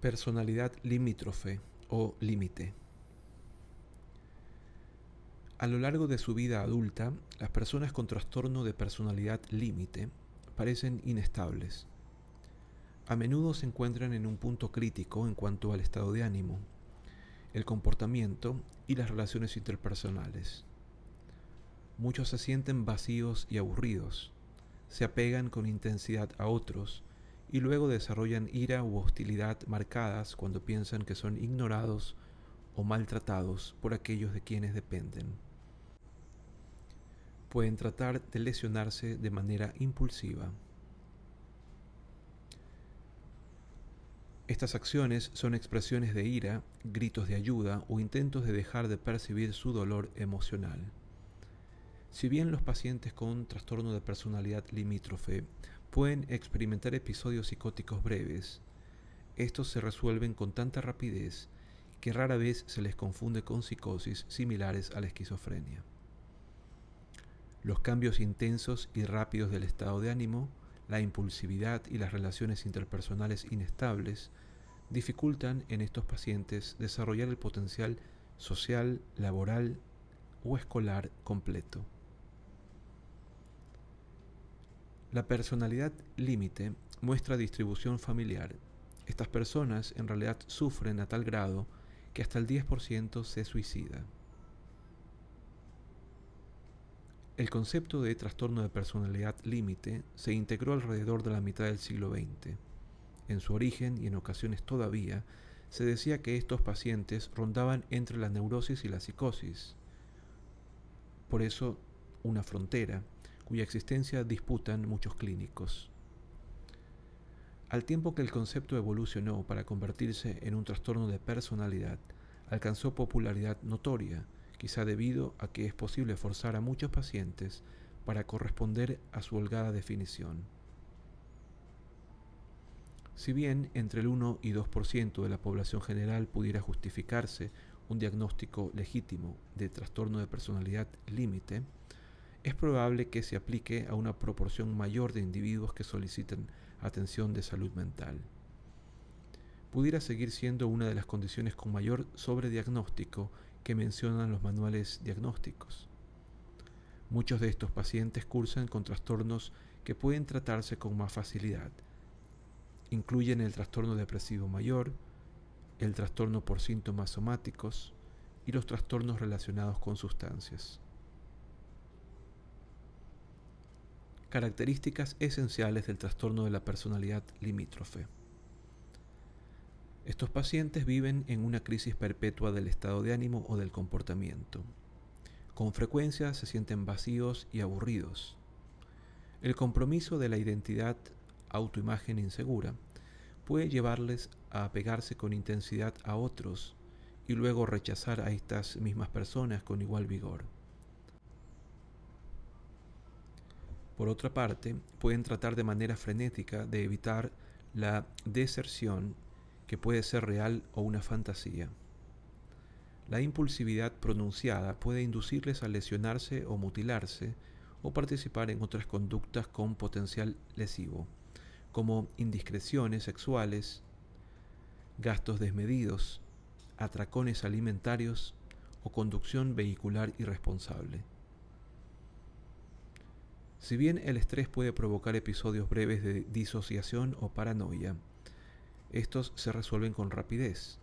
Personalidad limítrofe o límite. A lo largo de su vida adulta, las personas con trastorno de personalidad límite parecen inestables. A menudo se encuentran en un punto crítico en cuanto al estado de ánimo, el comportamiento y las relaciones interpersonales. Muchos se sienten vacíos y aburridos, se apegan con intensidad a otros y luego desarrollan ira u hostilidad marcadas cuando piensan que son ignorados o maltratados por aquellos de quienes dependen. Pueden tratar de lesionarse de manera impulsiva. Estas acciones son expresiones de ira, gritos de ayuda o intentos de dejar de percibir su dolor emocional. Si bien los pacientes con trastorno de personalidad limítrofe pueden experimentar episodios psicóticos breves. Estos se resuelven con tanta rapidez que rara vez se les confunde con psicosis similares a la esquizofrenia. Los cambios intensos y rápidos del estado de ánimo, la impulsividad y las relaciones interpersonales inestables dificultan en estos pacientes desarrollar el potencial social, laboral o escolar completo. La personalidad límite muestra distribución familiar. Estas personas en realidad sufren a tal grado que hasta el 10% se suicida. El concepto de trastorno de personalidad límite se integró alrededor de la mitad del siglo XX. En su origen y en ocasiones todavía, se decía que estos pacientes rondaban entre la neurosis y la psicosis. Por eso, una frontera cuya existencia disputan muchos clínicos. Al tiempo que el concepto evolucionó para convertirse en un trastorno de personalidad, alcanzó popularidad notoria, quizá debido a que es posible forzar a muchos pacientes para corresponder a su holgada definición. Si bien entre el 1 y 2% de la población general pudiera justificarse un diagnóstico legítimo de trastorno de personalidad límite, es probable que se aplique a una proporción mayor de individuos que soliciten atención de salud mental. Pudiera seguir siendo una de las condiciones con mayor sobrediagnóstico que mencionan los manuales diagnósticos. Muchos de estos pacientes cursan con trastornos que pueden tratarse con más facilidad. Incluyen el trastorno depresivo mayor, el trastorno por síntomas somáticos y los trastornos relacionados con sustancias. características esenciales del trastorno de la personalidad limítrofe. Estos pacientes viven en una crisis perpetua del estado de ánimo o del comportamiento. Con frecuencia se sienten vacíos y aburridos. El compromiso de la identidad, autoimagen insegura, puede llevarles a apegarse con intensidad a otros y luego rechazar a estas mismas personas con igual vigor. Por otra parte, pueden tratar de manera frenética de evitar la deserción que puede ser real o una fantasía. La impulsividad pronunciada puede inducirles a lesionarse o mutilarse o participar en otras conductas con potencial lesivo, como indiscreciones sexuales, gastos desmedidos, atracones alimentarios o conducción vehicular irresponsable. Si bien el estrés puede provocar episodios breves de disociación o paranoia, estos se resuelven con rapidez.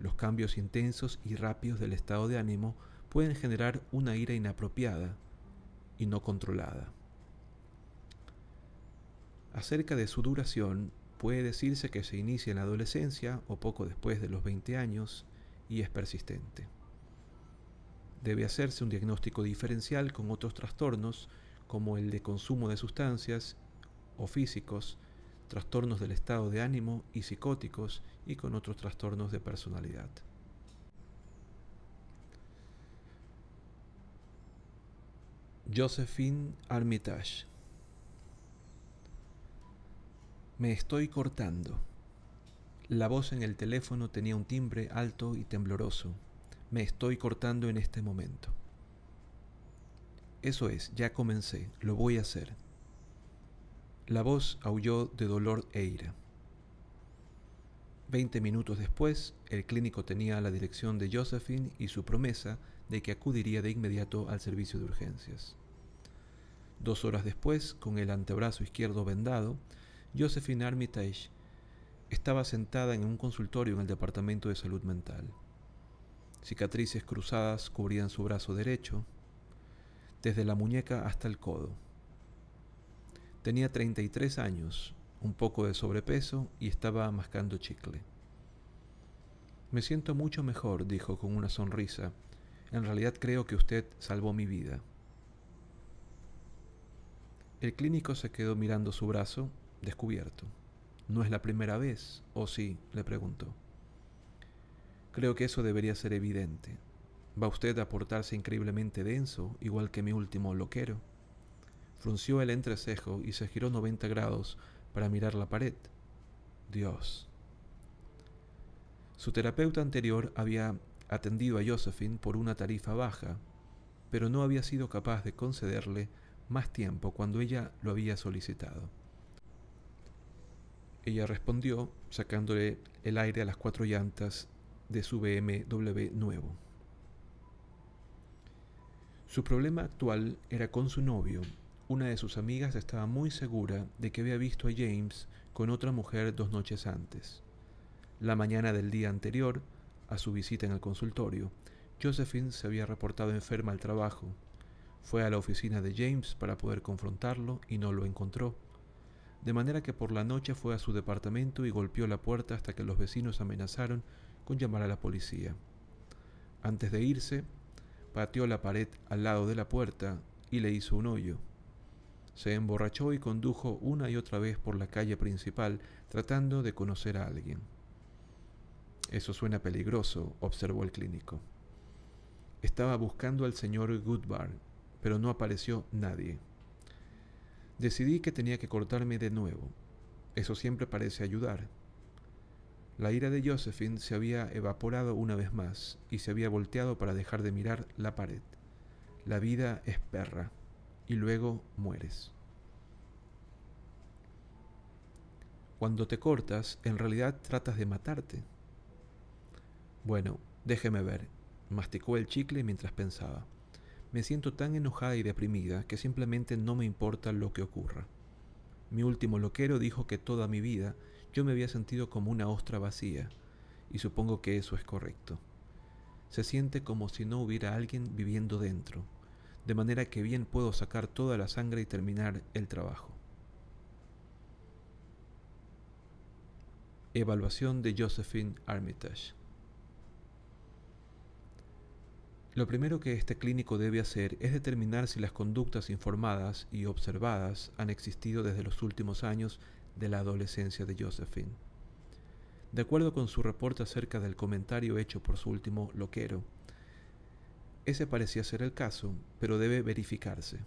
Los cambios intensos y rápidos del estado de ánimo pueden generar una ira inapropiada y no controlada. Acerca de su duración, puede decirse que se inicia en la adolescencia o poco después de los 20 años y es persistente. Debe hacerse un diagnóstico diferencial con otros trastornos como el de consumo de sustancias o físicos, trastornos del estado de ánimo y psicóticos y con otros trastornos de personalidad. Josephine Armitage Me estoy cortando. La voz en el teléfono tenía un timbre alto y tembloroso. Me estoy cortando en este momento. Eso es, ya comencé, lo voy a hacer. La voz aulló de dolor e ira. Veinte minutos después, el clínico tenía la dirección de Josephine y su promesa de que acudiría de inmediato al servicio de urgencias. Dos horas después, con el antebrazo izquierdo vendado, Josephine Armitage estaba sentada en un consultorio en el Departamento de Salud Mental. Cicatrices cruzadas cubrían su brazo derecho, desde la muñeca hasta el codo. Tenía 33 años, un poco de sobrepeso y estaba mascando chicle. Me siento mucho mejor, dijo con una sonrisa. En realidad creo que usted salvó mi vida. El clínico se quedó mirando su brazo, descubierto. ¿No es la primera vez? ¿O sí? le preguntó. Creo que eso debería ser evidente. ¿Va usted a portarse increíblemente denso, igual que mi último loquero? Frunció el entrecejo y se giró 90 grados para mirar la pared. Dios. Su terapeuta anterior había atendido a Josephine por una tarifa baja, pero no había sido capaz de concederle más tiempo cuando ella lo había solicitado. Ella respondió sacándole el aire a las cuatro llantas de su BMW nuevo. Su problema actual era con su novio. Una de sus amigas estaba muy segura de que había visto a James con otra mujer dos noches antes. La mañana del día anterior, a su visita en el consultorio, Josephine se había reportado enferma al trabajo. Fue a la oficina de James para poder confrontarlo y no lo encontró de manera que por la noche fue a su departamento y golpeó la puerta hasta que los vecinos amenazaron con llamar a la policía. Antes de irse, pateó la pared al lado de la puerta y le hizo un hoyo. Se emborrachó y condujo una y otra vez por la calle principal tratando de conocer a alguien. Eso suena peligroso, observó el clínico. Estaba buscando al señor Goodbar, pero no apareció nadie. Decidí que tenía que cortarme de nuevo. Eso siempre parece ayudar. La ira de Josephine se había evaporado una vez más y se había volteado para dejar de mirar la pared. La vida es perra y luego mueres. Cuando te cortas, en realidad tratas de matarte. Bueno, déjeme ver. Masticó el chicle mientras pensaba. Me siento tan enojada y deprimida que simplemente no me importa lo que ocurra. Mi último loquero dijo que toda mi vida yo me había sentido como una ostra vacía, y supongo que eso es correcto. Se siente como si no hubiera alguien viviendo dentro, de manera que bien puedo sacar toda la sangre y terminar el trabajo. Evaluación de Josephine Armitage Lo primero que este clínico debe hacer es determinar si las conductas informadas y observadas han existido desde los últimos años de la adolescencia de Josephine. De acuerdo con su reporte acerca del comentario hecho por su último loquero, ese parecía ser el caso, pero debe verificarse.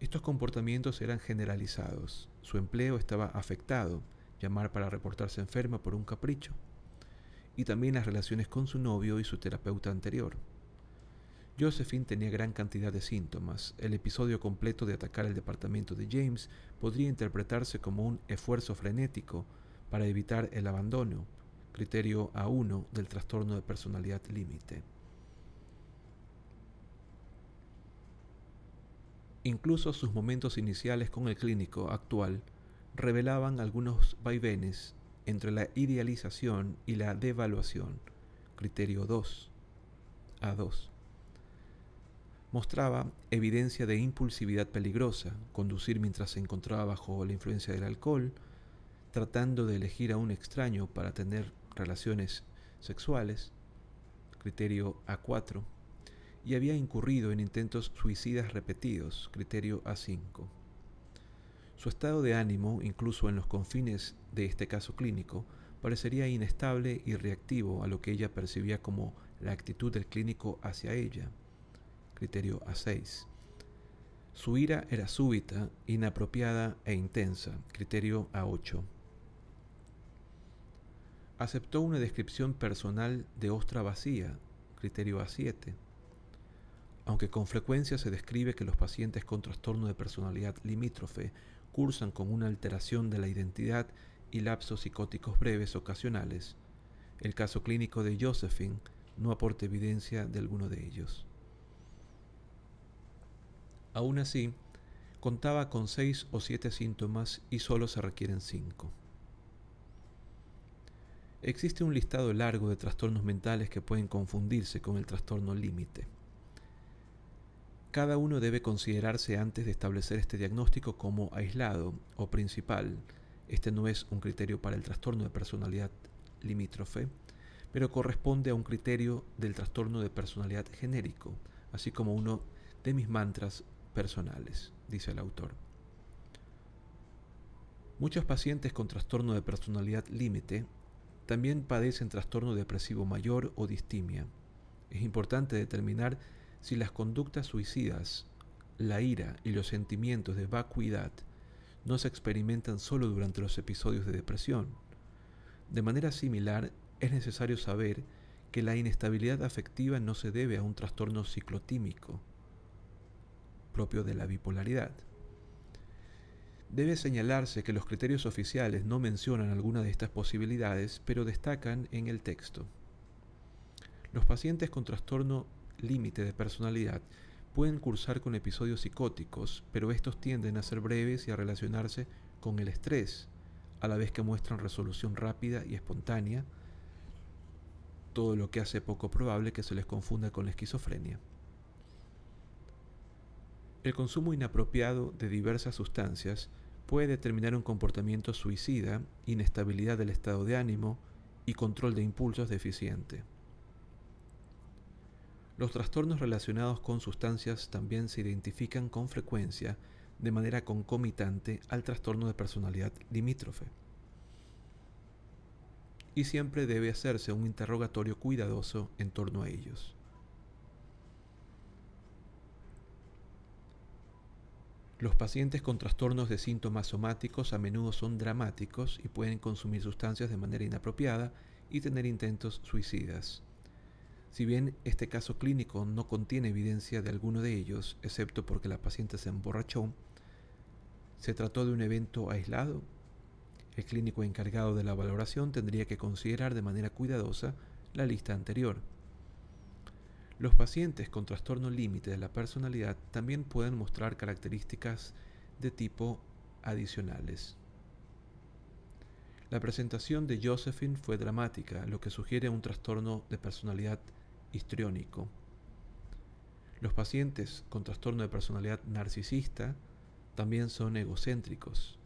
Estos comportamientos eran generalizados. Su empleo estaba afectado, llamar para reportarse enferma por un capricho y también las relaciones con su novio y su terapeuta anterior. Josephine tenía gran cantidad de síntomas. El episodio completo de atacar el departamento de James podría interpretarse como un esfuerzo frenético para evitar el abandono, criterio A1 del trastorno de personalidad límite. Incluso sus momentos iniciales con el clínico actual revelaban algunos vaivenes entre la idealización y la devaluación, criterio 2, A2. Mostraba evidencia de impulsividad peligrosa, conducir mientras se encontraba bajo la influencia del alcohol, tratando de elegir a un extraño para tener relaciones sexuales, criterio A4, y había incurrido en intentos suicidas repetidos, criterio A5. Su estado de ánimo, incluso en los confines de este caso clínico, parecería inestable y reactivo a lo que ella percibía como la actitud del clínico hacia ella. Criterio A6. Su ira era súbita, inapropiada e intensa. Criterio A8. Aceptó una descripción personal de ostra vacía. criterio A7. Aunque con frecuencia se describe que los pacientes con trastorno de personalidad limítrofe cursan con una alteración de la identidad y lapsos psicóticos breves ocasionales, el caso clínico de Josephine no aporta evidencia de alguno de ellos. Aún así, contaba con seis o siete síntomas y solo se requieren cinco. Existe un listado largo de trastornos mentales que pueden confundirse con el trastorno límite. Cada uno debe considerarse antes de establecer este diagnóstico como aislado o principal. Este no es un criterio para el trastorno de personalidad limítrofe, pero corresponde a un criterio del trastorno de personalidad genérico, así como uno de mis mantras personales, dice el autor. Muchos pacientes con trastorno de personalidad límite también padecen trastorno depresivo mayor o distimia. Es importante determinar si las conductas suicidas, la ira y los sentimientos de vacuidad no se experimentan solo durante los episodios de depresión. De manera similar, es necesario saber que la inestabilidad afectiva no se debe a un trastorno ciclotímico propio de la bipolaridad. Debe señalarse que los criterios oficiales no mencionan alguna de estas posibilidades, pero destacan en el texto. Los pacientes con trastorno límite de personalidad pueden cursar con episodios psicóticos, pero estos tienden a ser breves y a relacionarse con el estrés, a la vez que muestran resolución rápida y espontánea, todo lo que hace poco probable que se les confunda con la esquizofrenia. El consumo inapropiado de diversas sustancias puede determinar un comportamiento suicida, inestabilidad del estado de ánimo y control de impulsos deficiente. Los trastornos relacionados con sustancias también se identifican con frecuencia de manera concomitante al trastorno de personalidad limítrofe. Y siempre debe hacerse un interrogatorio cuidadoso en torno a ellos. Los pacientes con trastornos de síntomas somáticos a menudo son dramáticos y pueden consumir sustancias de manera inapropiada y tener intentos suicidas. Si bien este caso clínico no contiene evidencia de alguno de ellos, excepto porque la paciente se emborrachó, ¿se trató de un evento aislado? El clínico encargado de la valoración tendría que considerar de manera cuidadosa la lista anterior. Los pacientes con trastorno límite de la personalidad también pueden mostrar características de tipo adicionales. La presentación de Josephine fue dramática, lo que sugiere un trastorno de personalidad histriónico. Los pacientes con trastorno de personalidad narcisista también son egocéntricos.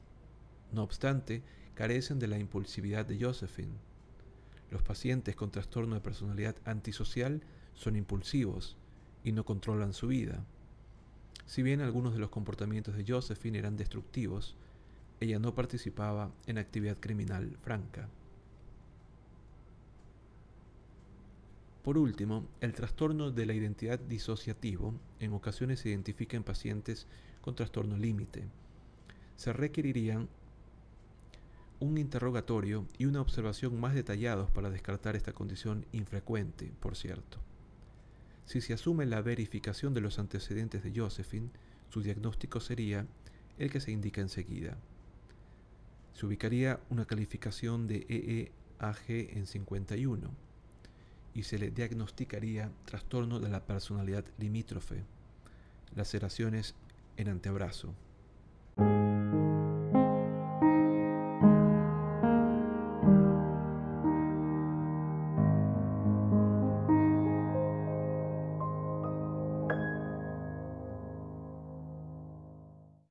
No obstante, carecen de la impulsividad de Josephine. Los pacientes con trastorno de personalidad antisocial son impulsivos y no controlan su vida. Si bien algunos de los comportamientos de Josephine eran destructivos, ella no participaba en actividad criminal franca. Por último, el trastorno de la identidad disociativo en ocasiones se identifica en pacientes con trastorno límite. Se requerirían un interrogatorio y una observación más detallados para descartar esta condición infrecuente, por cierto. Si se asume la verificación de los antecedentes de Josephine, su diagnóstico sería el que se indica enseguida. Se ubicaría una calificación de EEAG en 51 y se le diagnosticaría trastorno de la personalidad limítrofe, laceraciones en antebrazo,